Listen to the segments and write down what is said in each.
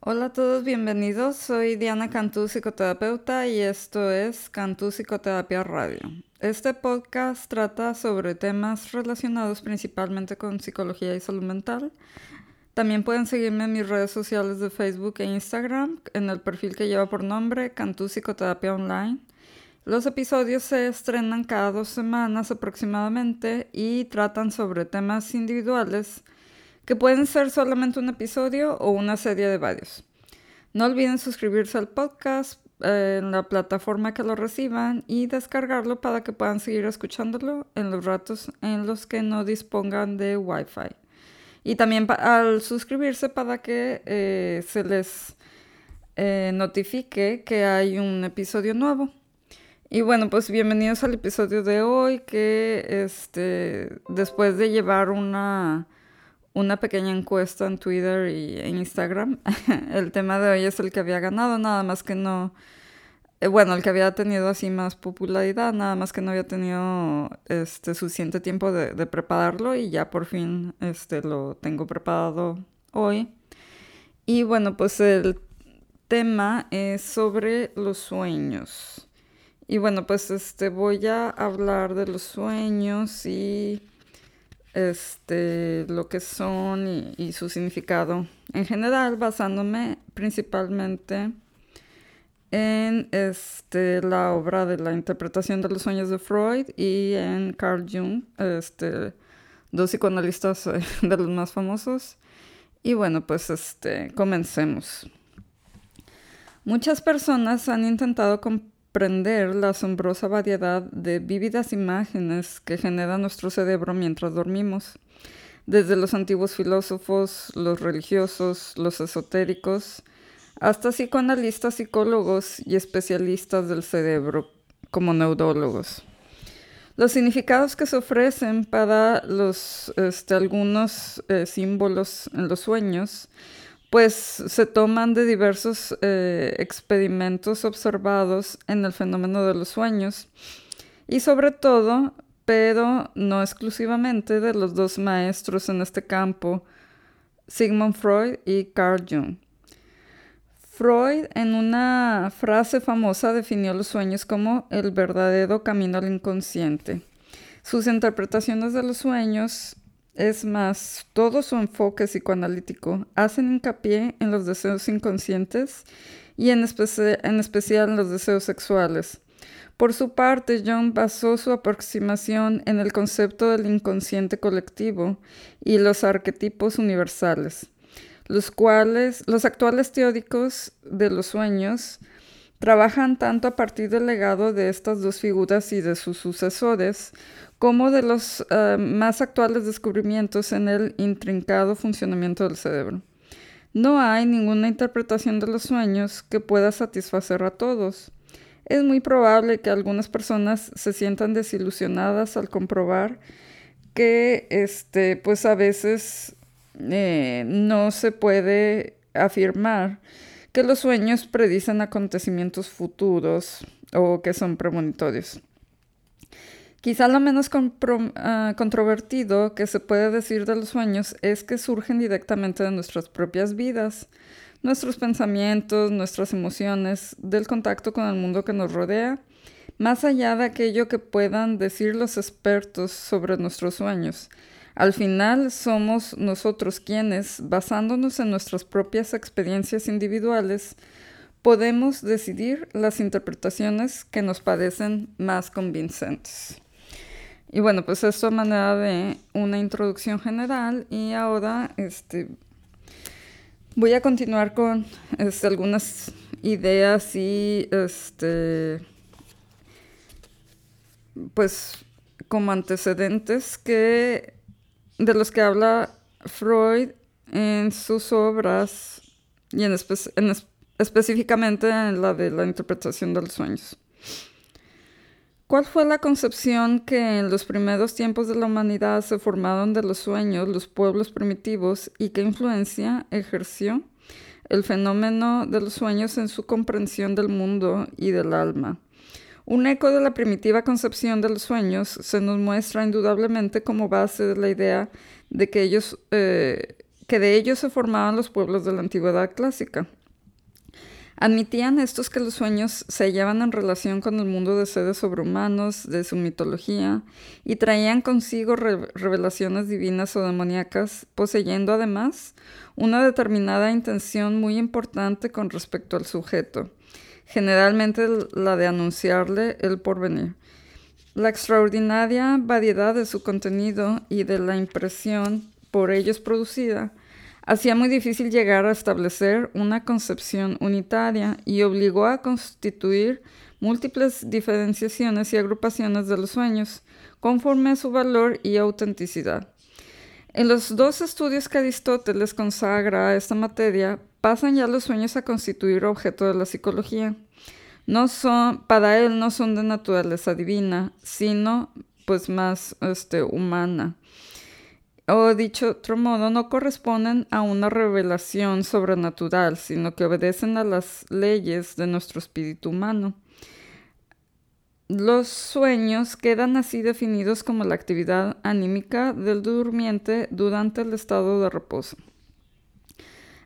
Hola a todos, bienvenidos. Soy Diana Cantú, psicoterapeuta, y esto es Cantú Psicoterapia Radio. Este podcast trata sobre temas relacionados principalmente con psicología y salud mental. También pueden seguirme en mis redes sociales de Facebook e Instagram, en el perfil que lleva por nombre Cantú Psicoterapia Online. Los episodios se estrenan cada dos semanas aproximadamente y tratan sobre temas individuales que pueden ser solamente un episodio o una serie de varios. No olviden suscribirse al podcast eh, en la plataforma que lo reciban y descargarlo para que puedan seguir escuchándolo en los ratos en los que no dispongan de Wi-Fi. Y también al suscribirse para que eh, se les eh, notifique que hay un episodio nuevo. Y bueno, pues bienvenidos al episodio de hoy que este después de llevar una una pequeña encuesta en Twitter y en Instagram, el tema de hoy es el que había ganado, nada más que no eh, bueno, el que había tenido así más popularidad, nada más que no había tenido este suficiente tiempo de, prepararlo y ya por fin este lo tengo preparado hoy. Y bueno, pues el tema es sobre los sueños. Y bueno, pues este voy a hablar de los sueños y este lo que son y, su significado en general, basándome principalmente en este, la obra de la interpretación de los sueños de Freud y en Carl Jung, este, dos psicoanalistas eh, de los más famosos. Y bueno, pues este, comencemos. Muchas personas han intentado comprender la asombrosa variedad de vívidas imágenes que genera nuestro cerebro mientras dormimos. Desde los antiguos filósofos, los religiosos, los esotéricos, hasta psicoanalistas, psicólogos y especialistas del cerebro como neurólogos. Los significados que se ofrecen para los, este, algunos eh, símbolos en los sueños, pues se toman de diversos eh, experimentos observados en el fenómeno de los sueños y sobre todo, pero no exclusivamente, de los dos maestros en este campo, Sigmund Freud y Carl Jung. Freud en una frase famosa definió los sueños como el verdadero camino al inconsciente. Sus interpretaciones de los sueños, es más, todo su enfoque psicoanalítico, hacen hincapié en los deseos inconscientes y en, especial en los deseos sexuales. Por su parte, Jung basó su aproximación en el concepto del inconsciente colectivo y los arquetipos universales los cuales los actuales teóricos de los sueños trabajan tanto a partir del legado de estas dos figuras y de sus sucesores, como de los eh, más actuales descubrimientos en el intrincado funcionamiento del cerebro. No hay ninguna interpretación de los sueños que pueda satisfacer a todos. Es muy probable que algunas personas se sientan desilusionadas al comprobar que este, pues a veces eh, no se puede afirmar que los sueños predicen acontecimientos futuros o que son premonitorios. Quizá lo menos ah, controvertido que se puede decir de los sueños es que surgen directamente de nuestras propias vidas, nuestros pensamientos, nuestras emociones, del contacto con el mundo que nos rodea, más allá de aquello que puedan decir los expertos sobre nuestros sueños. Al final somos nosotros quienes, basándonos en nuestras propias experiencias individuales, podemos decidir las interpretaciones que nos parecen más convincentes. Y bueno, pues esto a manera de una introducción general y ahora este, voy a continuar con este, algunas ideas y este, pues como antecedentes que de los que habla Freud en sus obras y en, específicamente en la de la interpretación de los sueños. ¿Cuál fue la concepción que en los primeros tiempos de la humanidad se formaron de los sueños los pueblos primitivos y qué influencia ejerció el fenómeno de los sueños en su comprensión del mundo y del alma? Un eco de la primitiva concepción de los sueños se nos muestra indudablemente como base de la idea de que ellos, eh, que de ellos se formaban los pueblos de la antigüedad clásica. Admitían estos que los sueños se hallaban en relación con el mundo de seres sobrehumanos de su mitología y traían consigo revelaciones divinas o demoníacas, poseyendo además una determinada intención muy importante con respecto al sujeto, generalmente la de anunciarle el porvenir. La extraordinaria variedad de su contenido y de la impresión por ellos producida hacía muy difícil llegar a establecer una concepción unitaria y obligó a constituir múltiples diferenciaciones y agrupaciones de los sueños, conforme a su valor y autenticidad. En los dos estudios que Aristóteles consagra a esta materia, pasan ya los sueños a constituir objeto de la psicología. No son, para él no son de naturaleza divina, sino pues más este, humana o dicho otro modo, no corresponden a una revelación sobrenatural, sino que obedecen a las leyes de nuestro espíritu humano. Los sueños quedan así definidos como la actividad anímica del durmiente durante el estado de reposo.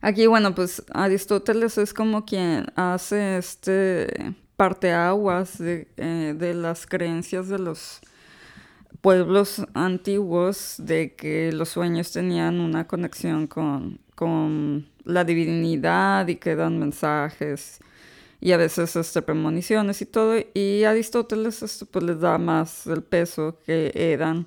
Aquí, bueno, pues Aristóteles es como quien hace este parteaguas de, eh, de las creencias de los pueblos antiguos de que los sueños tenían una conexión con, la divinidad y que dan mensajes y a veces este, premoniciones y todo. Y Aristóteles este, pues, les da más el peso que eran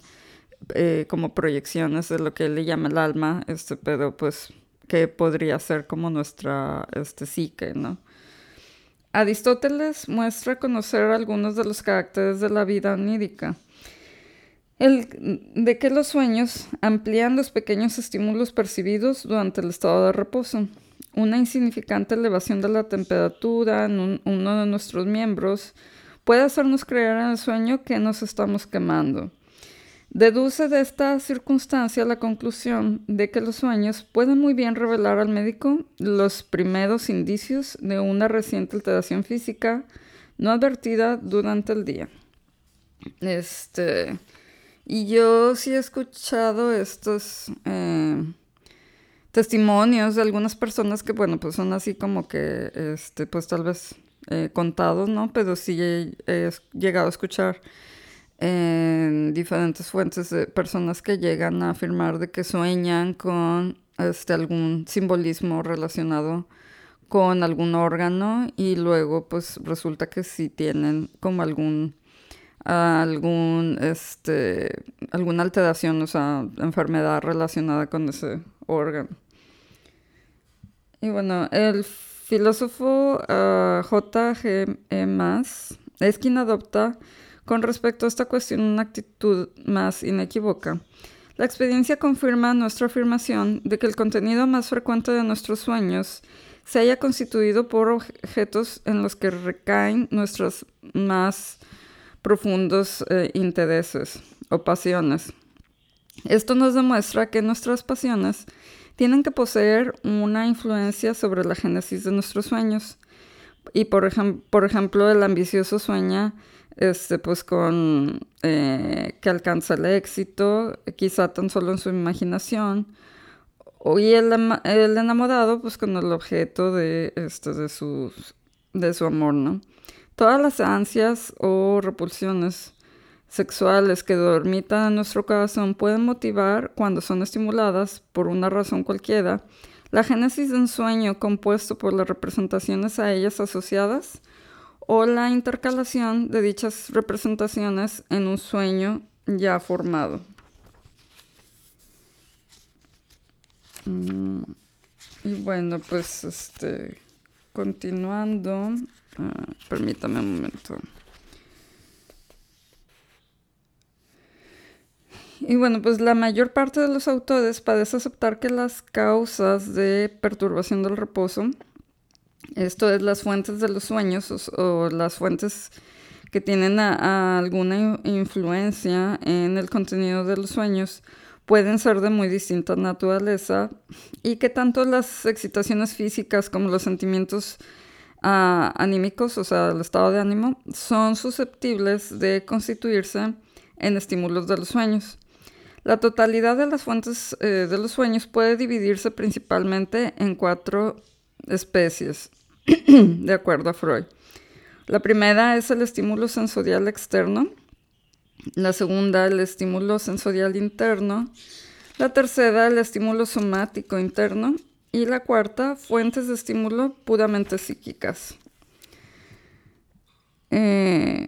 eh, como proyecciones de lo que él le llama el alma, este, pero pues que podría ser como nuestra este, psique, ¿no? Aristóteles muestra conocer algunos de los caracteres de la vida onírica el de que los sueños amplían los pequeños estímulos percibidos durante el estado de reposo. Una insignificante elevación de la temperatura en uno de nuestros miembros puede hacernos creer en el sueño que nos estamos quemando. Deduce de esta circunstancia la conclusión de que los sueños pueden muy bien revelar al médico los primeros indicios de una reciente alteración física no advertida durante el día. Este, y yo sí he escuchado estos eh, testimonios de algunas personas que, bueno, pues son así como que, este, pues tal vez eh, contados, ¿no? Pero sí he, llegado a escuchar en diferentes fuentes de personas que llegan a afirmar de que sueñan con este, algún simbolismo relacionado con algún órgano y luego pues resulta que sí tienen como algún algún, este, alguna alteración, o sea, enfermedad relacionada con ese órgano. Y bueno, el filósofo uh, J.G. Mas es quien adopta con respecto a esta cuestión una actitud más inequívoca. La experiencia confirma nuestra afirmación de que el contenido más frecuente de nuestros sueños se haya constituido por objetos en los que recaen nuestras más profundos eh, intereses o pasiones. Esto nos demuestra que nuestras pasiones tienen que poseer una influencia sobre la génesis de nuestros sueños. Y por, por ejemplo, el ambicioso sueña este, pues con eh, que alcanza el éxito, quizá tan solo en su imaginación, y el, enamorado pues con el objeto de, este, de, su, de su amor, ¿no? Todas las ansias o repulsiones sexuales que dormitan en nuestro corazón pueden motivar, cuando son estimuladas por una razón cualquiera, la génesis de un sueño compuesto por las representaciones a ellas asociadas o la intercalación de dichas representaciones en un sueño ya formado. Mm, y bueno, pues este, continuando, Ah, permítame un momento. Y bueno, pues la mayor parte de los autores parece aceptar que las causas de perturbación del reposo, esto es las fuentes de los sueños o, las fuentes que tienen alguna influencia en el contenido de los sueños, pueden ser de muy distinta naturaleza y que tanto las excitaciones físicas como los sentimientos anímicos, o sea, el estado de ánimo, son susceptibles de constituirse en estímulos de los sueños. La totalidad de las fuentes eh, de los sueños puede dividirse principalmente en cuatro especies, de acuerdo a Freud. La primera es el estímulo sensorial externo, la segunda el estímulo sensorial interno, la tercera el estímulo somático interno y la cuarta fuentes de estímulo puramente psíquicas. Eh,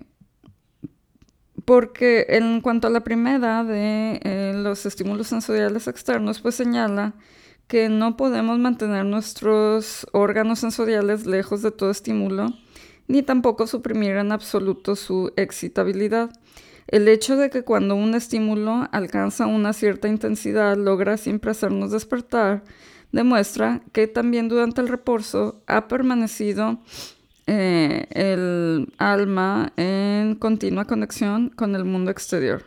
porque en cuanto a la primera de eh, los estímulos sensoriales externos, pues señala que no podemos mantener nuestros órganos sensoriales lejos de todo estímulo ni tampoco suprimir en absoluto su excitabilidad. El hecho de que cuando un estímulo alcanza una cierta intensidad logra siempre hacernos despertar demuestra que también durante el reposo ha permanecido eh, el alma en continua conexión con el mundo exterior.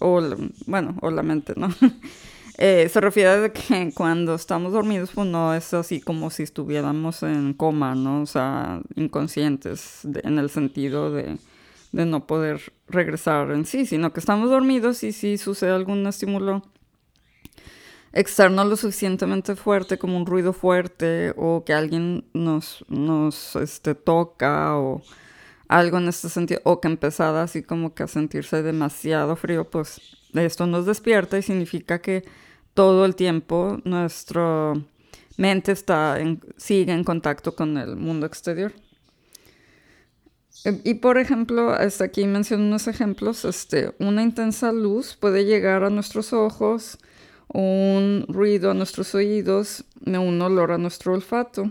O, bueno, o la mente, ¿no? Eh, se refiere a que cuando estamos dormidos, pues no es así como si estuviéramos en coma, ¿no? O sea, inconscientes en el sentido de, de, no poder regresar en sí, sino que estamos dormidos y si sucede algún estímulo externo lo suficientemente fuerte, como un ruido fuerte, o que alguien nos, nos este, toca, o algo en este sentido, o que empezara así como que a sentirse demasiado frío, pues esto nos despierta y significa que todo el tiempo nuestra mente está sigue en contacto con el mundo exterior. Y por ejemplo, hasta aquí menciono unos ejemplos, este, una intensa luz puede llegar a nuestros ojos, un ruido a nuestros oídos, un olor a nuestro olfato.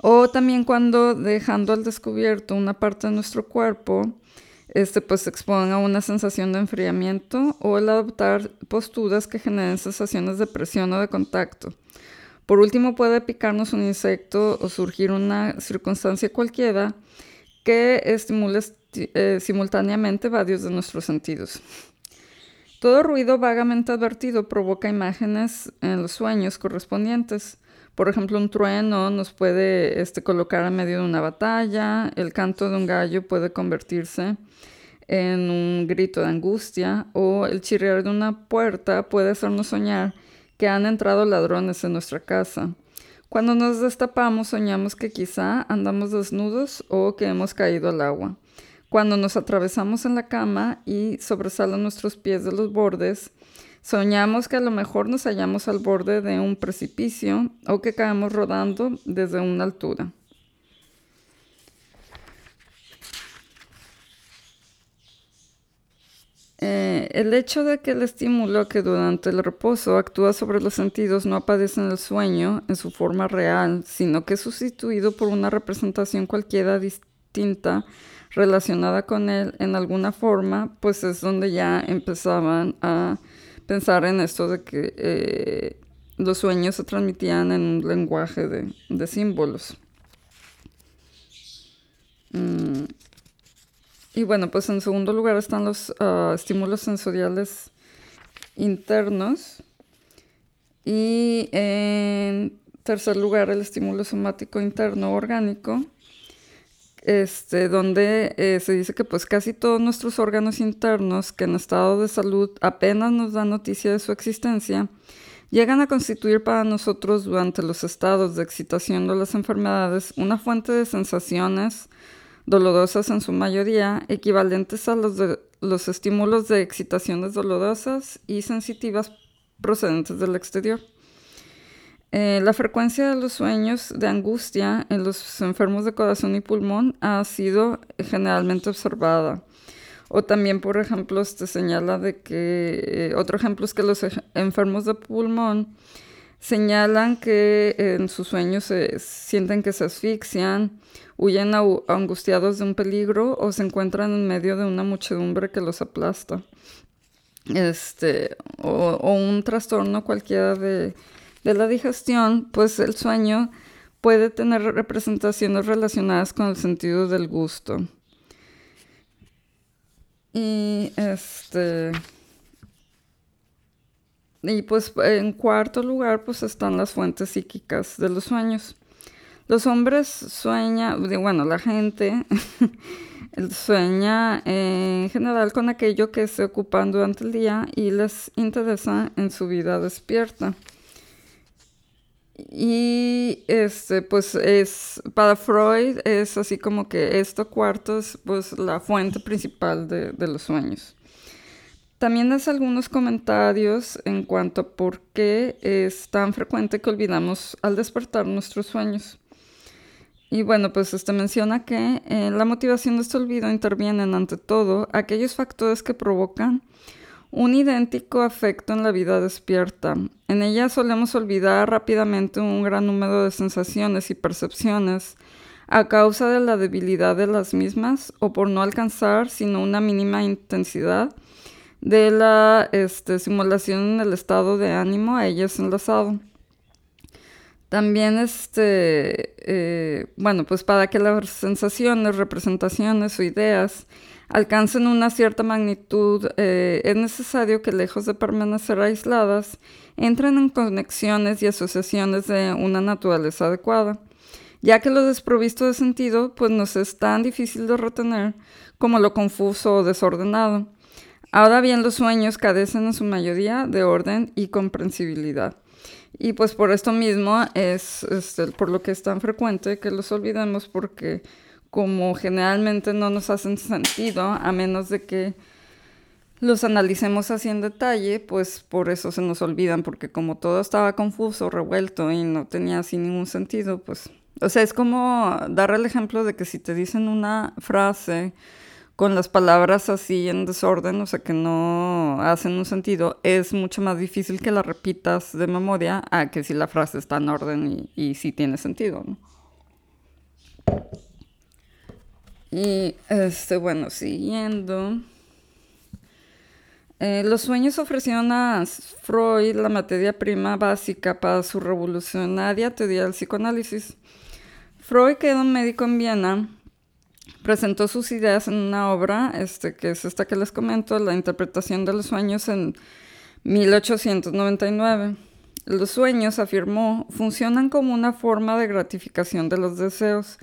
O también cuando dejando al descubierto una parte de nuestro cuerpo, este, pues se a una sensación de enfriamiento o el adoptar posturas que generen sensaciones de presión o de contacto. Por último, puede picarnos un insecto o surgir una circunstancia cualquiera que estimule eh, simultáneamente varios de nuestros sentidos. Todo ruido vagamente advertido provoca imágenes en los sueños correspondientes. Por ejemplo, un trueno nos puede este, colocar en medio de una batalla, el canto de un gallo puede convertirse en un grito de angustia o el chirriar de una puerta puede hacernos soñar que han entrado ladrones en nuestra casa. Cuando nos destapamos soñamos que quizá andamos desnudos o que hemos caído al agua. Cuando nos atravesamos en la cama y sobresalen nuestros pies de los bordes, soñamos que a lo mejor nos hallamos al borde de un precipicio o que caemos rodando desde una altura. Eh, el hecho de que el estímulo que durante el reposo actúa sobre los sentidos no aparece en el sueño en su forma real, sino que es sustituido por una representación cualquiera distinta relacionada con él en alguna forma, pues es donde ya empezaban a pensar en esto de que eh, los sueños se transmitían en un lenguaje de, símbolos. Mm. Y bueno, pues en segundo lugar están los ah, estímulos sensoriales internos. Y en tercer lugar, el estímulo somático interno orgánico, este, donde eh, se dice que pues casi todos nuestros órganos internos que en estado de salud apenas nos dan noticia de su existencia, llegan a constituir para nosotros durante los estados de excitación de las enfermedades una fuente de sensaciones, dolorosas en su mayoría, equivalentes a los, de, los estímulos de excitaciones dolorosas y sensitivas procedentes del exterior. Eh, la frecuencia de los sueños de angustia en los enfermos de corazón y pulmón ha sido generalmente observada. O también, por ejemplo, se señala de que, eh, otro ejemplo es que los enfermos de pulmón señalan que en sus sueños se sienten que se asfixian, huyen angustiados de un peligro o se encuentran en medio de una muchedumbre que los aplasta. Este, o, un trastorno cualquiera de, de la digestión, pues el sueño puede tener representaciones relacionadas con el sentido del gusto. Y este y pues en cuarto lugar pues están las fuentes psíquicas de los sueños. Los hombres sueñan, bueno, la gente sueña en general con aquello que se ocupan durante el día y les interesa en su vida despierta. Y este, pues es, para Freud es así como que esto cuarto es pues la fuente principal de, los sueños. También hace algunos comentarios en cuanto a por qué es tan frecuente que olvidamos al despertar nuestros sueños. Y bueno, pues este menciona que eh, la motivación de este olvido intervienen ante todo aquellos factores que provocan un idéntico afecto en la vida despierta. En ella solemos olvidar rápidamente un gran número de sensaciones y percepciones a causa de la debilidad de las mismas o por no alcanzar sino una mínima intensidad de la este, simulación en el estado de ánimo a ellas enlazado. También, este, eh, bueno, pues para que las sensaciones, representaciones o ideas alcancen una cierta magnitud, eh, es necesario que lejos de permanecer aisladas, entren en conexiones y asociaciones de una naturaleza adecuada, ya que lo desprovisto de sentido, pues nos es tan difícil de retener como lo confuso o desordenado. Ahora bien, los sueños carecen en su mayoría de orden y comprensibilidad. Y pues por esto mismo es este, por lo que es tan frecuente que los olvidemos porque como generalmente no nos hacen sentido, a menos de que los analicemos así en detalle, pues por eso se nos olvidan, porque como todo estaba confuso, revuelto y no tenía así ningún sentido, pues, o sea, es como dar el ejemplo de que si te dicen una frase, con las palabras así en desorden, o sea, que no hacen un sentido, es mucho más difícil que la repitas de memoria a que si la frase está en orden y, y sí tiene sentido, ¿no? Y, este, bueno, siguiendo. Eh, los sueños ofrecieron a Freud la materia prima básica para su revolucionaria teoría del psicoanálisis. Freud, que era un médico en Viena, presentó sus ideas en una obra, este, que es esta que les comento, La interpretación de los sueños en 1899. Los sueños, afirmó, funcionan como una forma de gratificación de los deseos,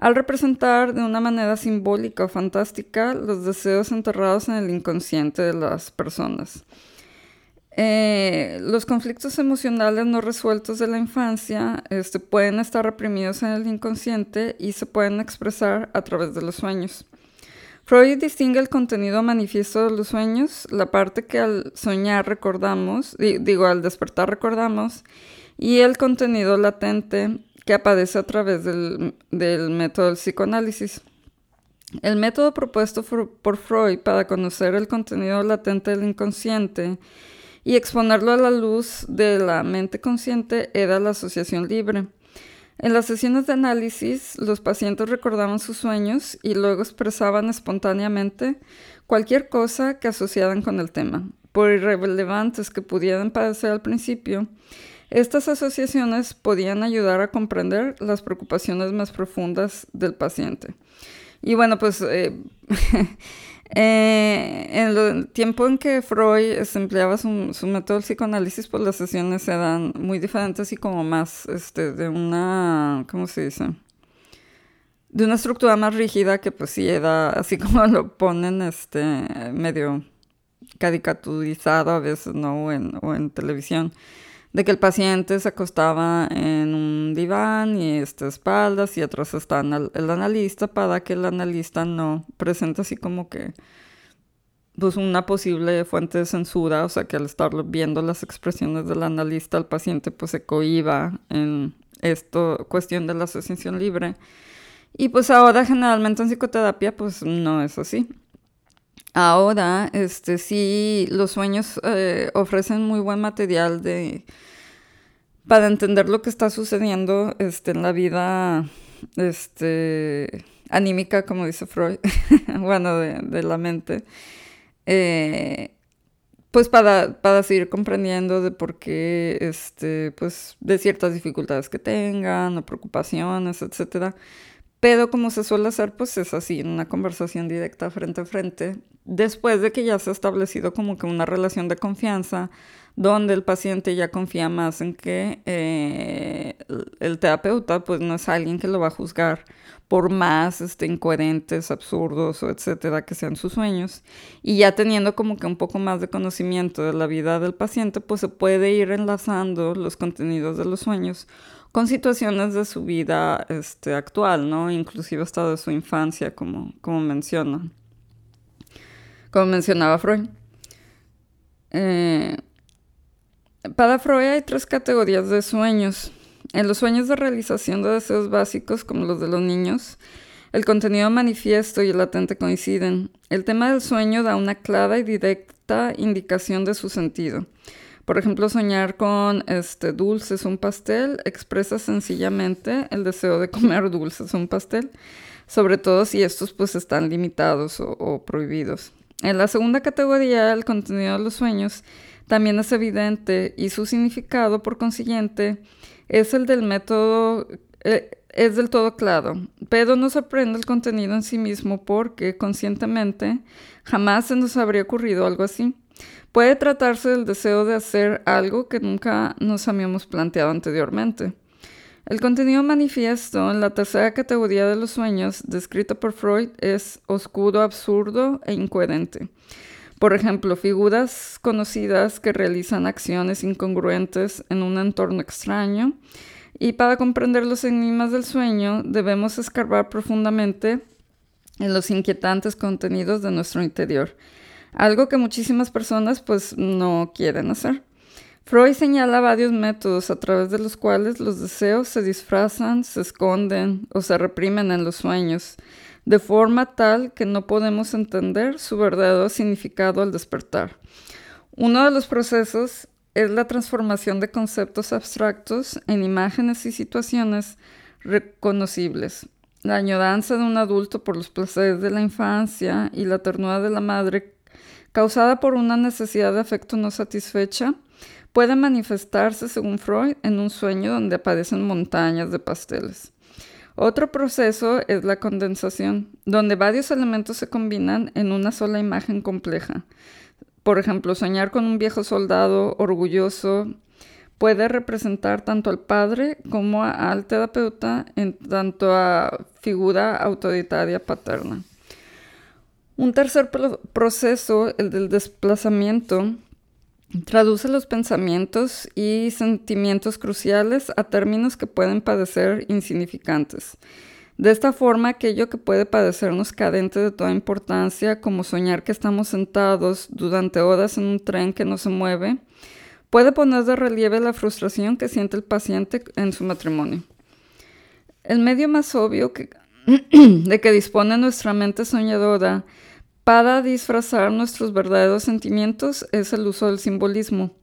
al representar de una manera simbólica o fantástica los deseos enterrados en el inconsciente de las personas. Eh, los conflictos emocionales no resueltos de la infancia este, pueden estar reprimidos en el inconsciente y se pueden expresar a través de los sueños. Freud distingue el contenido manifiesto de los sueños, la parte que al soñar recordamos, digo, al despertar recordamos, y el contenido latente que aparece a través del, del método del psicoanálisis. El método propuesto por Freud para conocer el contenido latente del inconsciente y exponerlo a la luz de la mente consciente era la asociación libre. En las sesiones de análisis, los pacientes recordaban sus sueños y luego expresaban espontáneamente cualquier cosa que asociaran con el tema. Por irrelevantes que pudieran parecer al principio, estas asociaciones podían ayudar a comprender las preocupaciones más profundas del paciente. Y bueno, pues eh, Eh, en el tiempo en que Freud empleaba su, método psicoanálisis, pues las sesiones eran muy diferentes y como más este, de una, ¿cómo se dice? De una estructura más rígida que pues sí era así como lo ponen este, medio caricaturizado a veces, ¿no? O o en televisión de que el paciente se acostaba en un diván y este, espaldas y atrás está el analista para que el analista no presente así como que pues una posible fuente de censura, o sea que al estar viendo las expresiones del analista el paciente pues se cohiba en esto, cuestión de la asociación libre. Y pues ahora generalmente en psicoterapia pues no es así. Ahora, este, sí, los sueños eh, ofrecen muy buen material de, para entender lo que está sucediendo este, en la vida este, anímica, como dice Freud, bueno, de, la mente. Eh, pues para, para, seguir comprendiendo de por qué, este, pues, de ciertas dificultades que tengan o preocupaciones, etcétera pero como se suele hacer, pues es así, en una conversación directa frente a frente, después de que ya se ha establecido como que una relación de confianza, donde el paciente ya confía más en que eh, el terapeuta pues no es alguien que lo va a juzgar por más este, incoherentes, absurdos o etcétera que sean sus sueños. Y ya teniendo como que un poco más de conocimiento de la vida del paciente, pues se puede ir enlazando los contenidos de los sueños con situaciones de su vida este, actual, ¿no? Inclusive hasta de su infancia, como, como menciona. Como mencionaba Freud. Eh, para Freud hay tres categorías de sueños. En los sueños de realización de deseos básicos, como los de los niños, el contenido manifiesto y el latente coinciden. El tema del sueño da una clara y directa indicación de su sentido. Por ejemplo, soñar con este, dulces, un pastel, expresa sencillamente el deseo de comer dulces, un pastel, sobre todo si estos pues están limitados o, o prohibidos. En la segunda categoría, el contenido de los sueños también es evidente y su significado, por consiguiente, es el del método, eh, es del todo claro, pero no sorprende el contenido en sí mismo porque conscientemente jamás se nos habría ocurrido algo así. Puede tratarse del deseo de hacer algo que nunca nos habíamos planteado anteriormente. El contenido manifiesto en la tercera categoría de los sueños, descrito por Freud, es oscuro, absurdo e incoherente. Por ejemplo, figuras conocidas que realizan acciones incongruentes en un entorno extraño. Y para comprender los enigmas del sueño, debemos escarbar profundamente en los inquietantes contenidos de nuestro interior algo que muchísimas personas pues no quieren hacer. Freud señala varios métodos a través de los cuales los deseos se disfrazan, se esconden o se reprimen en los sueños, de forma tal que no podemos entender su verdadero significado al despertar. Uno de los procesos es la transformación de conceptos abstractos en imágenes y situaciones reconocibles. La añoranza de un adulto por los placeres de la infancia y la ternura de la madre causada por una necesidad de afecto no satisfecha, puede manifestarse, según Freud, en un sueño donde aparecen montañas de pasteles. Otro proceso es la condensación, donde varios elementos se combinan en una sola imagen compleja. Por ejemplo, soñar con un viejo soldado orgulloso puede representar tanto al padre como al terapeuta en tanto a figura autoritaria paterna. Un tercer proceso, el del desplazamiento, traduce los pensamientos y sentimientos cruciales a términos que pueden parecer insignificantes. De esta forma, aquello que puede parecernos cadente de toda importancia, como soñar que estamos sentados durante horas en un tren que no se mueve, puede poner de relieve la frustración que siente el paciente en su matrimonio. El medio más obvio de que dispone nuestra mente soñadora para disfrazar nuestros verdaderos sentimientos es el uso del simbolismo.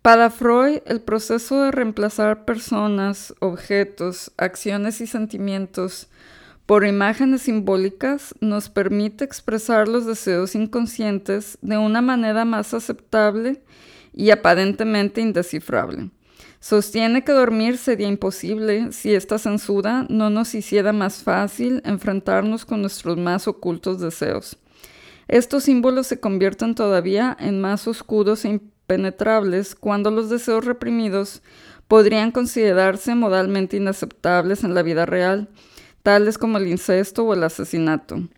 Para Freud, el proceso de reemplazar personas, objetos, acciones y sentimientos por imágenes simbólicas nos permite expresar los deseos inconscientes de una manera más aceptable y aparentemente indescifrable. Sostiene que dormir sería imposible si esta censura no nos hiciera más fácil enfrentarnos con nuestros más ocultos deseos. Estos símbolos se convierten todavía en más oscuros e impenetrables cuando los deseos reprimidos podrían considerarse moralmente inaceptables en la vida real, tales como el incesto o el asesinato.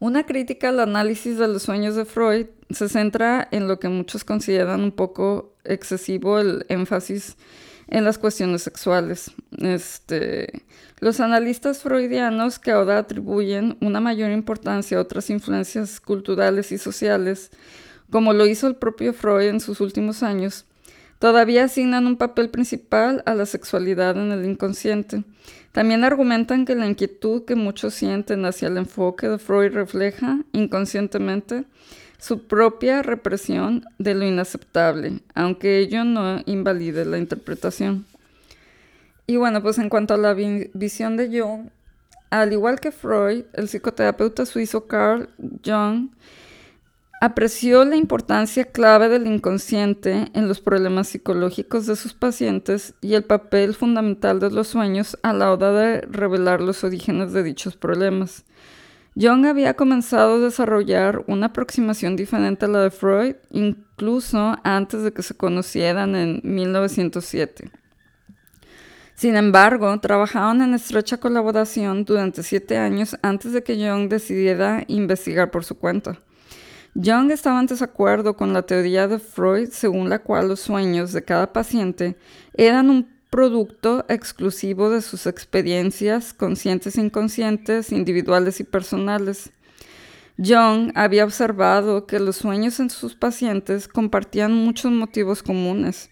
Una crítica al análisis de los sueños de Freud se centra en lo que muchos consideran un poco excesivo el énfasis en las cuestiones sexuales. Este, los analistas freudianos que ahora atribuyen una mayor importancia a otras influencias culturales y sociales, como lo hizo el propio Freud en sus últimos años, todavía asignan un papel principal a la sexualidad en el inconsciente. También argumentan que la inquietud que muchos sienten hacia el enfoque de Freud refleja inconscientemente su propia represión de lo inaceptable, aunque ello no invalide la interpretación. Y bueno, pues en cuanto a la visión de Jung, al igual que Freud, el psicoterapeuta suizo Carl Jung apreció la importancia clave del inconsciente en los problemas psicológicos de sus pacientes y el papel fundamental de los sueños a la hora de revelar los orígenes de dichos problemas. Jung había comenzado a desarrollar una aproximación diferente a la de Freud incluso antes de que se conocieran en 1907. Sin embargo, trabajaron en estrecha colaboración durante siete años antes de que Jung decidiera investigar por su cuenta. Jung estaba en desacuerdo con la teoría de Freud según la cual los sueños de cada paciente eran un producto exclusivo de sus experiencias conscientes e inconscientes, individuales y personales. Jung había observado que los sueños en sus pacientes compartían muchos motivos comunes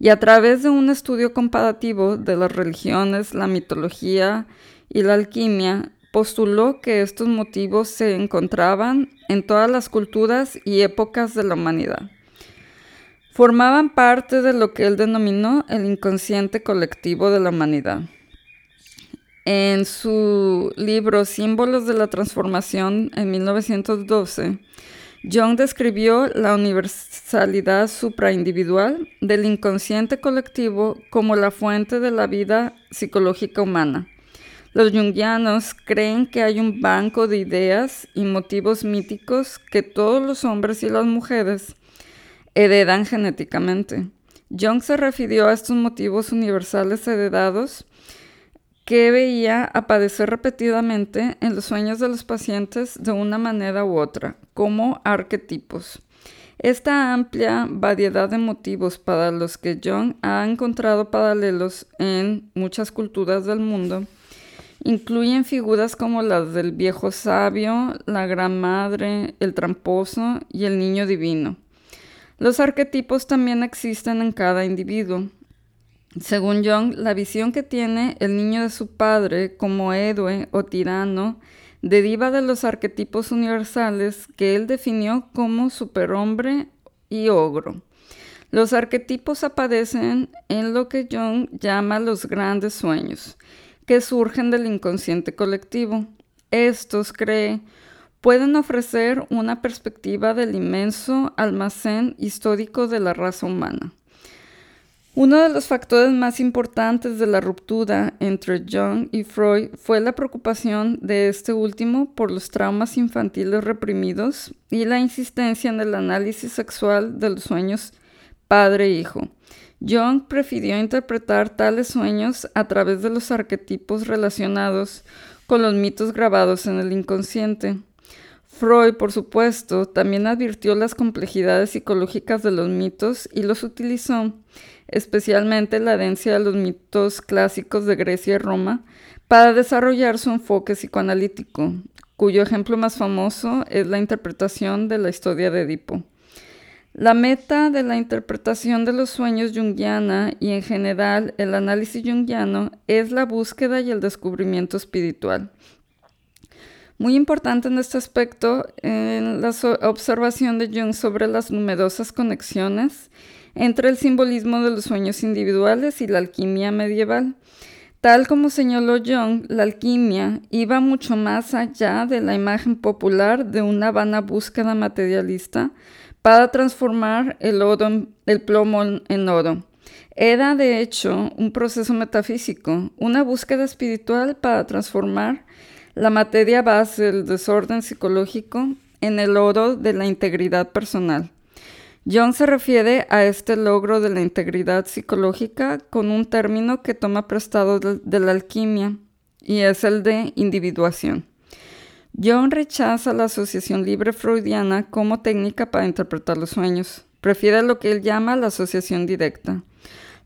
y a través de un estudio comparativo de las religiones, la mitología y la alquimia, postuló que estos motivos se encontraban en todas las culturas y épocas de la humanidad formaban parte de lo que él denominó el inconsciente colectivo de la humanidad. En su libro Símbolos de la Transformación en 1912, Jung describió la universalidad supraindividual del inconsciente colectivo como la fuente de la vida psicológica humana. Los jungianos creen que hay un banco de ideas y motivos míticos que todos los hombres y las mujeres heredan genéticamente. Jung se refirió a estos motivos universales heredados que veía aparecer repetidamente en los sueños de los pacientes de una manera u otra, como arquetipos. Esta amplia variedad de motivos para los que Jung ha encontrado paralelos en muchas culturas del mundo incluyen figuras como las del viejo sabio, la gran madre, el tramposo y el niño divino. Los arquetipos también existen en cada individuo. Según Jung, la visión que tiene el niño de su padre como héroe o tirano deriva de los arquetipos universales que él definió como superhombre y ogro. Los arquetipos aparecen en lo que Jung llama los grandes sueños, que surgen del inconsciente colectivo. Estos, cree, pueden ofrecer una perspectiva del inmenso almacén histórico de la raza humana. Uno de los factores más importantes de la ruptura entre Jung y Freud fue la preocupación de este último por los traumas infantiles reprimidos y la insistencia en el análisis sexual de los sueños padre-hijo. Jung prefirió interpretar tales sueños a través de los arquetipos relacionados con los mitos grabados en el inconsciente. Freud, por supuesto, también advirtió las complejidades psicológicas de los mitos y los utilizó, especialmente la herencia de los mitos clásicos de Grecia y Roma, para desarrollar su enfoque psicoanalítico, cuyo ejemplo más famoso es la interpretación de la historia de Edipo. La meta de la interpretación de los sueños junguiana y en general el análisis junguiano es la búsqueda y el descubrimiento espiritual. Muy importante en este aspecto, en la observación de Jung sobre las numerosas conexiones entre el simbolismo de los sueños individuales y la alquimia medieval. Tal como señaló Jung, la alquimia iba mucho más allá de la imagen popular de una vana búsqueda materialista para transformar el, oro, el plomo en oro. Era, de hecho, un proceso metafísico, una búsqueda espiritual para transformar la materia base del desorden psicológico en el oro de la integridad personal. John se refiere a este logro de la integridad psicológica con un término que toma prestado de, la alquimia y es el de individuación. John rechaza la asociación libre freudiana como técnica para interpretar los sueños. Prefiere lo que él llama la asociación directa.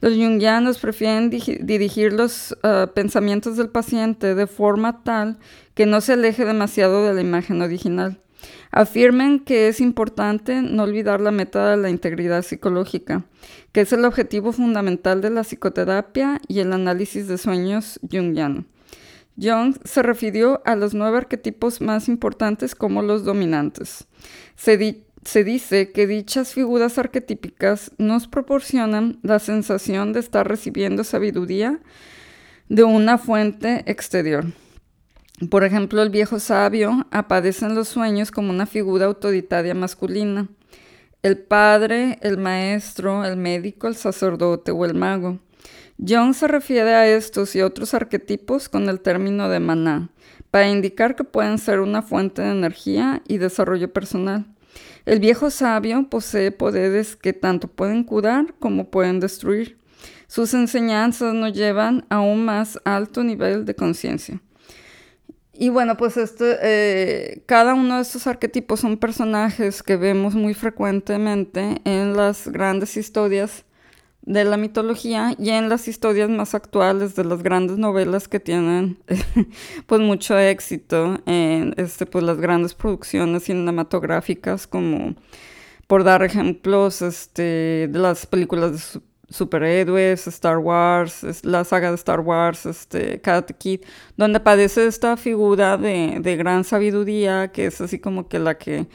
Los jungianos prefieren dirigir los ah, pensamientos del paciente de forma tal que no se aleje demasiado de la imagen original. Afirmen que es importante no olvidar la meta de la integridad psicológica, que es el objetivo fundamental de la psicoterapia y el análisis de sueños jungiano. Jung se refirió a los nueve arquetipos más importantes como los dominantes. Se, se dice que dichas figuras arquetípicas nos proporcionan la sensación de estar recibiendo sabiduría de una fuente exterior. Por ejemplo, el viejo sabio aparece en los sueños como una figura autoritaria masculina. El padre, el maestro, el médico, el sacerdote o el mago. Jung se refiere a estos y otros arquetipos con el término de maná, para indicar que pueden ser una fuente de energía y desarrollo personal. El viejo sabio posee poderes que tanto pueden curar como pueden destruir. Sus enseñanzas nos llevan a un más alto nivel de conciencia. Y bueno, pues este, eh, cada uno de estos arquetipos son personajes que vemos muy frecuentemente en las grandes historias de la mitología y en las historias más actuales de las grandes novelas que tienen pues mucho éxito en este pues las grandes producciones cinematográficas como por dar ejemplos este de las películas de superhéroes, Star Wars, la saga de Star Wars, este Karate Kid, donde aparece esta figura de, de gran sabiduría que es así como que la que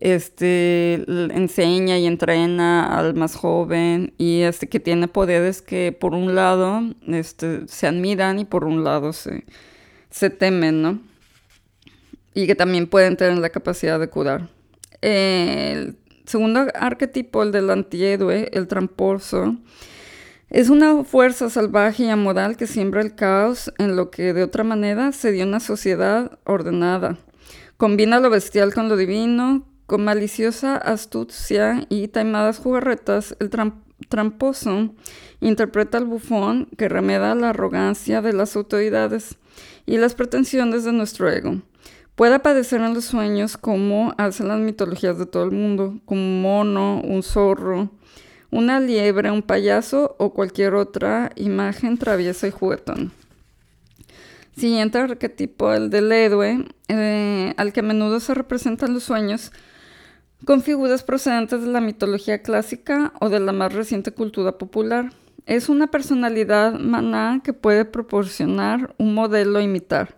este, enseña y entrena al más joven y este, que tiene poderes que por un lado este, se admiran y por un lado se, se temen, ¿no? Y que también pueden tener la capacidad de curar. Segundo arquetipo, el del antihéroe, el tramposo, es una fuerza salvaje y amoral que siembra el caos en lo que de otra manera sería una sociedad ordenada. Combina lo bestial con lo divino, con maliciosa astucia y taimadas jugarretas, el tramposo interpreta al bufón que remeda la arrogancia de las autoridades y las pretensiones de nuestro ego. Puede aparecer en los sueños como hacen las mitologías de todo el mundo, como un mono, un zorro, una liebre, un payaso o cualquier otra imagen traviesa y juguetón. Siguiente arquetipo, el del héroe, eh, al que a menudo se representan los sueños, con figuras procedentes de la mitología clásica o de la más reciente cultura popular. Es una personalidad maná que puede proporcionar un modelo a imitar.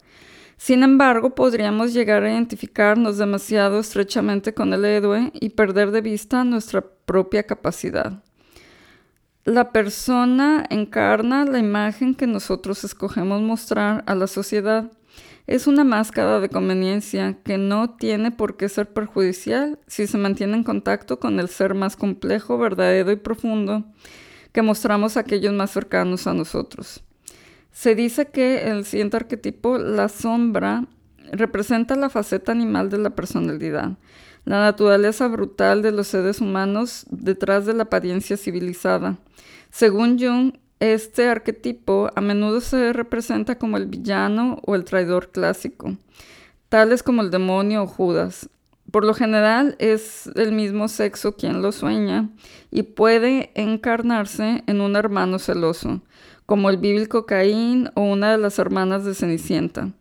Sin embargo, podríamos llegar a identificarnos demasiado estrechamente con el héroe y perder de vista nuestra propia capacidad. La persona encarna la imagen que nosotros escogemos mostrar a la sociedad es una máscara de conveniencia que no tiene por qué ser perjudicial si se mantiene en contacto con el ser más complejo, verdadero y profundo que mostramos a aquellos más cercanos a nosotros. Se dice que el siguiente arquetipo, la sombra, representa la faceta animal de la personalidad, la naturaleza brutal de los seres humanos detrás de la apariencia civilizada. Según Jung, este arquetipo a menudo se representa como el villano o el traidor clásico, tales como el demonio o Judas. Por lo general es el mismo sexo quien lo sueña y puede encarnarse en un hermano celoso, como el bíblico Caín o una de las hermanas de Cenicienta.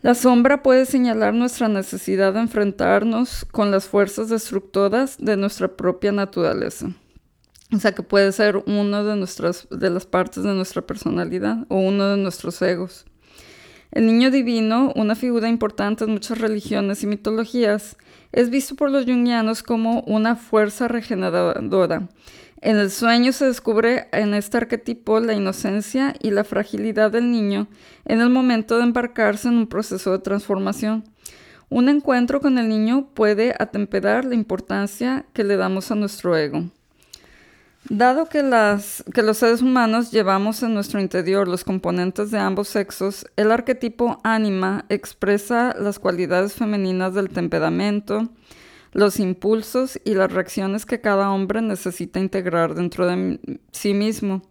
La sombra puede señalar nuestra necesidad de enfrentarnos con las fuerzas destructoras de nuestra propia naturaleza. O sea, que puede ser uno de, nuestras, de las partes de nuestra personalidad o uno de nuestros egos. El niño divino, una figura importante en muchas religiones y mitologías, es visto por los jungianos como una fuerza regeneradora. En el sueño se descubre en este arquetipo la inocencia y la fragilidad del niño en el momento de embarcarse en un proceso de transformación. Un encuentro con el niño puede atemperar la importancia que le damos a nuestro ego. Dado que, los seres humanos llevamos en nuestro interior los componentes de ambos sexos, el arquetipo ánima expresa las cualidades femeninas del temperamento, los impulsos y las reacciones que cada hombre necesita integrar dentro de sí mismo.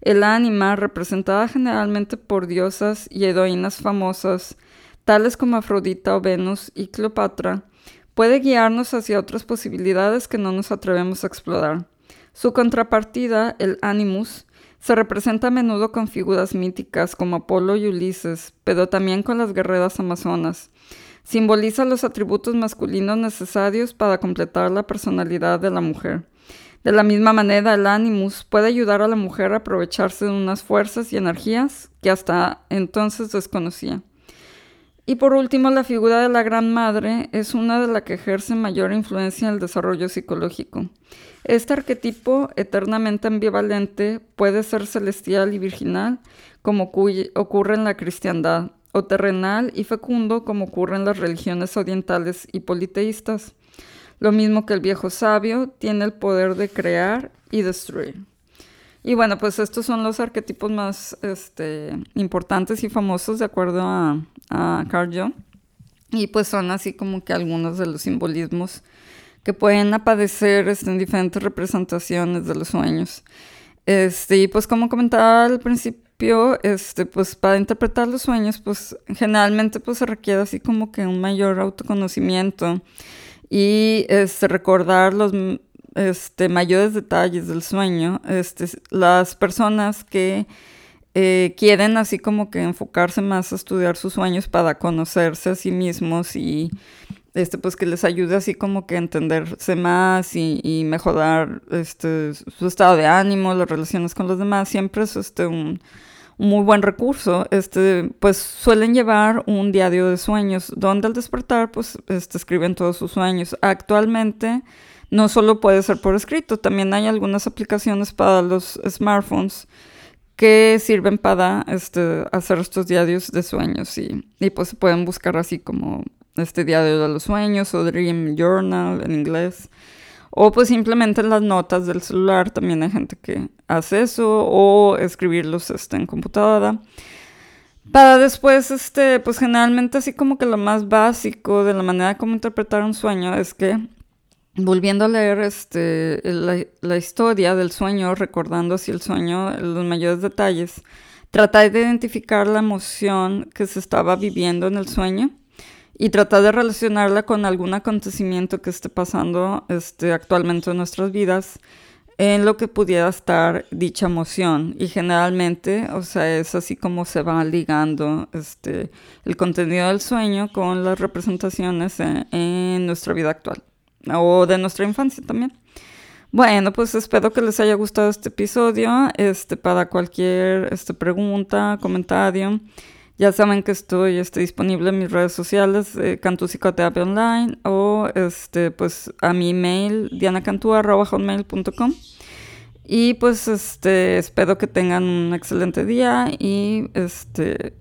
El ánima, representada generalmente por diosas y heroínas famosas, tales como Afrodita o Venus y Cleopatra, puede guiarnos hacia otras posibilidades que no nos atrevemos a explorar. Su contrapartida, el Animus, se representa a menudo con figuras míticas como Apolo y Ulises, pero también con las guerreras amazonas. Simboliza los atributos masculinos necesarios para completar la personalidad de la mujer. De la misma manera, el Animus puede ayudar a la mujer a aprovecharse de unas fuerzas y energías que hasta entonces desconocía. Y por último, la figura de la Gran Madre es una de las que ejerce mayor influencia en el desarrollo psicológico. Este arquetipo eternamente ambivalente puede ser celestial y virginal, como ocurre en la cristiandad, o terrenal y fecundo como ocurre en las religiones orientales y politeístas. Lo mismo que el viejo sabio, tiene el poder de crear y destruir. Y bueno, pues estos son los arquetipos más este, importantes y famosos de acuerdo a, Carl Jung. Y pues son así como que algunos de los simbolismos que pueden aparecer este, en diferentes representaciones de los sueños. Este, y pues como comentaba al principio, este, pues para interpretar los sueños, pues generalmente pues se requiere así como que un mayor autoconocimiento y este, recordar los este, mayores detalles del sueño. Este, las personas que eh, quieren así como que enfocarse más a estudiar sus sueños para conocerse a sí mismos y este, pues que les ayude así como que a entenderse más y, mejorar este, su estado de ánimo, las relaciones con los demás, siempre es este, un, muy buen recurso. Este, pues suelen llevar un diario de sueños, donde al despertar, pues este, escriben todos sus sueños. Actualmente no solo puede ser por escrito, también hay algunas aplicaciones para los smartphones que sirven para este, hacer estos diarios de sueños y, y pues se pueden buscar así como este diario de los sueños o Dream Journal en inglés. O pues simplemente las notas del celular, también hay gente que hace eso, o escribirlos este, en computadora. Para después, este, pues generalmente así como que lo más básico de la manera como interpretar un sueño es que volviendo a leer este, la, la, historia del sueño, recordando así el sueño, los mayores detalles, tratar de identificar la emoción que se estaba viviendo en el sueño y tratar de relacionarla con algún acontecimiento que esté pasando este, actualmente en nuestras vidas en lo que pudiera estar dicha emoción y generalmente, o sea, es así como se va ligando este, el contenido del sueño con las representaciones en, en nuestra vida actual o de nuestra infancia también. Bueno, pues espero que les haya gustado este episodio. Este, para cualquier este, pregunta, comentario, ya saben que estoy este, disponible en mis redes sociales, eh, Cantú Psicoterapia Online, o este, pues a mi email, dianacantú.com. Y pues este, espero que tengan un excelente día y este,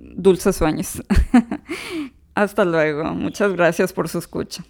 dulces sueños. Hasta luego. Muchas gracias por su escucha.